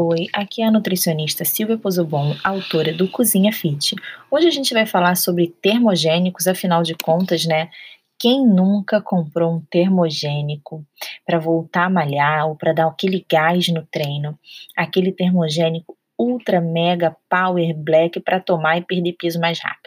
Oi, aqui é a nutricionista Silvia Pozobon, autora do Cozinha Fit. Hoje a gente vai falar sobre termogênicos, afinal de contas, né? Quem nunca comprou um termogênico para voltar a malhar ou para dar aquele gás no treino? Aquele termogênico ultra mega power black para tomar e perder peso mais rápido.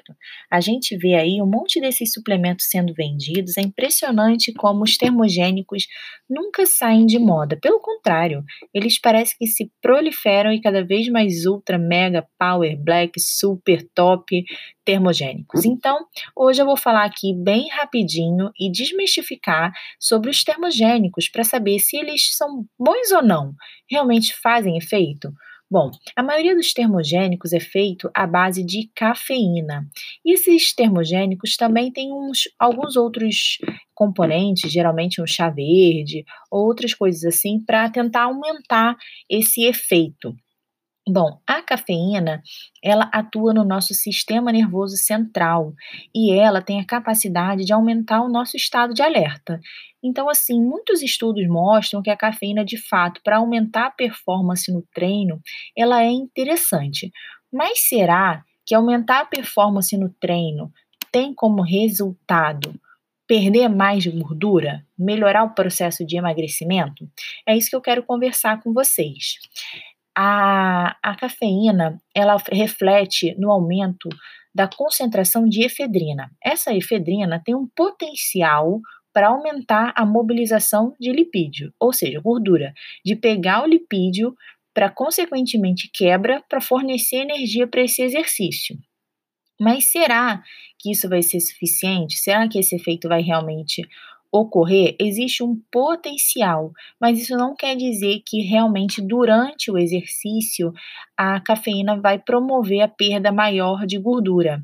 A gente vê aí um monte desses suplementos sendo vendidos, é impressionante como os termogênicos nunca saem de moda. Pelo contrário, eles parecem que se proliferam e cada vez mais ultra mega power black super top termogênicos. Então, hoje eu vou falar aqui bem rapidinho e desmistificar sobre os termogênicos para saber se eles são bons ou não, realmente fazem efeito. Bom, a maioria dos termogênicos é feito à base de cafeína. E esses termogênicos também têm uns, alguns outros componentes, geralmente um chá verde, ou outras coisas assim, para tentar aumentar esse efeito. Bom, a cafeína, ela atua no nosso sistema nervoso central e ela tem a capacidade de aumentar o nosso estado de alerta. Então, assim, muitos estudos mostram que a cafeína, de fato, para aumentar a performance no treino, ela é interessante. Mas será que aumentar a performance no treino tem como resultado perder mais gordura, melhorar o processo de emagrecimento? É isso que eu quero conversar com vocês a, a cafeína ela reflete no aumento da concentração de efedrina. Essa efedrina tem um potencial para aumentar a mobilização de lipídio, ou seja, gordura, de pegar o lipídio para consequentemente quebra para fornecer energia para esse exercício. Mas será que isso vai ser suficiente? Será que esse efeito vai realmente ocorrer, existe um potencial, mas isso não quer dizer que realmente durante o exercício a cafeína vai promover a perda maior de gordura.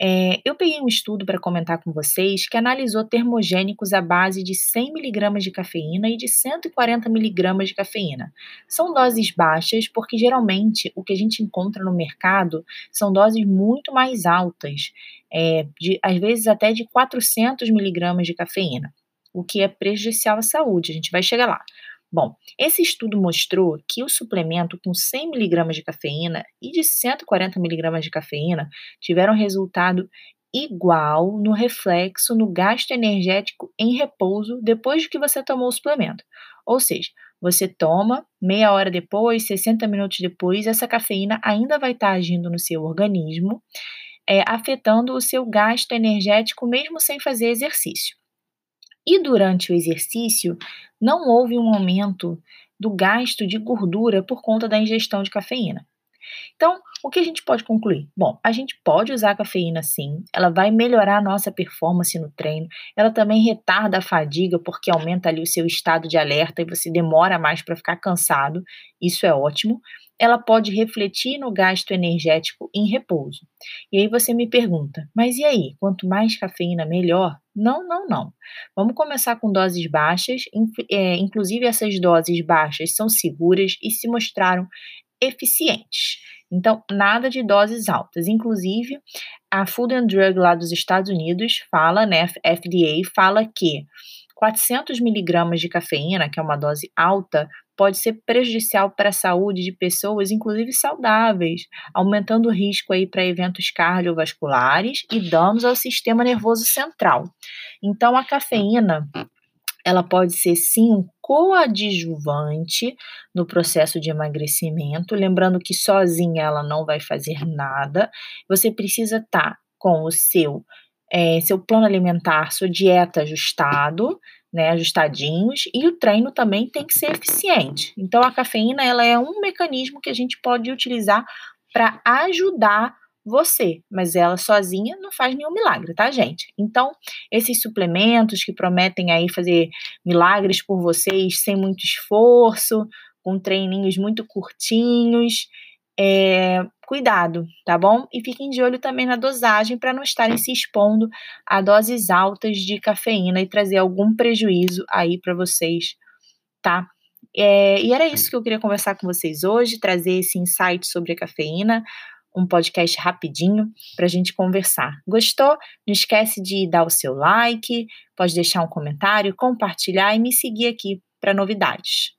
É, eu peguei um estudo para comentar com vocês que analisou termogênicos à base de 100mg de cafeína e de 140mg de cafeína. São doses baixas porque geralmente o que a gente encontra no mercado são doses muito mais altas, é, de, às vezes até de 400mg de cafeína, o que é prejudicial à saúde, a gente vai chegar lá. Bom, esse estudo mostrou que o suplemento com 100 mg de cafeína e de 140 mg de cafeína tiveram resultado igual no reflexo no gasto energético em repouso depois de que você tomou o suplemento. Ou seja, você toma, meia hora depois, 60 minutos depois, essa cafeína ainda vai estar agindo no seu organismo, é, afetando o seu gasto energético mesmo sem fazer exercício. E durante o exercício, não houve um aumento do gasto de gordura por conta da ingestão de cafeína. Então, o que a gente pode concluir? Bom, a gente pode usar a cafeína sim, ela vai melhorar a nossa performance no treino, ela também retarda a fadiga porque aumenta ali o seu estado de alerta e você demora mais para ficar cansado, isso é ótimo. Ela pode refletir no gasto energético em repouso. E aí você me pergunta, mas e aí? Quanto mais cafeína, melhor? Não, não, não. Vamos começar com doses baixas, é, inclusive essas doses baixas são seguras e se mostraram eficientes. Então, nada de doses altas. Inclusive, a Food and Drug lá dos Estados Unidos fala, né, FDA fala que 400 miligramas de cafeína, que é uma dose alta, pode ser prejudicial para a saúde de pessoas, inclusive saudáveis, aumentando o risco aí para eventos cardiovasculares e danos ao sistema nervoso central. Então, a cafeína ela pode ser sim um coadjuvante no processo de emagrecimento, lembrando que sozinha ela não vai fazer nada. Você precisa estar tá com o seu é, seu plano alimentar, sua dieta ajustado, né, ajustadinhos, e o treino também tem que ser eficiente. Então a cafeína ela é um mecanismo que a gente pode utilizar para ajudar você, mas ela sozinha não faz nenhum milagre, tá, gente? Então, esses suplementos que prometem aí fazer milagres por vocês sem muito esforço, com treininhos muito curtinhos, é, cuidado, tá bom? E fiquem de olho também na dosagem para não estarem se expondo a doses altas de cafeína e trazer algum prejuízo aí para vocês, tá? É, e era isso que eu queria conversar com vocês hoje, trazer esse insight sobre a cafeína, um podcast rapidinho para a gente conversar. Gostou? Não esquece de dar o seu like, pode deixar um comentário, compartilhar e me seguir aqui para novidades.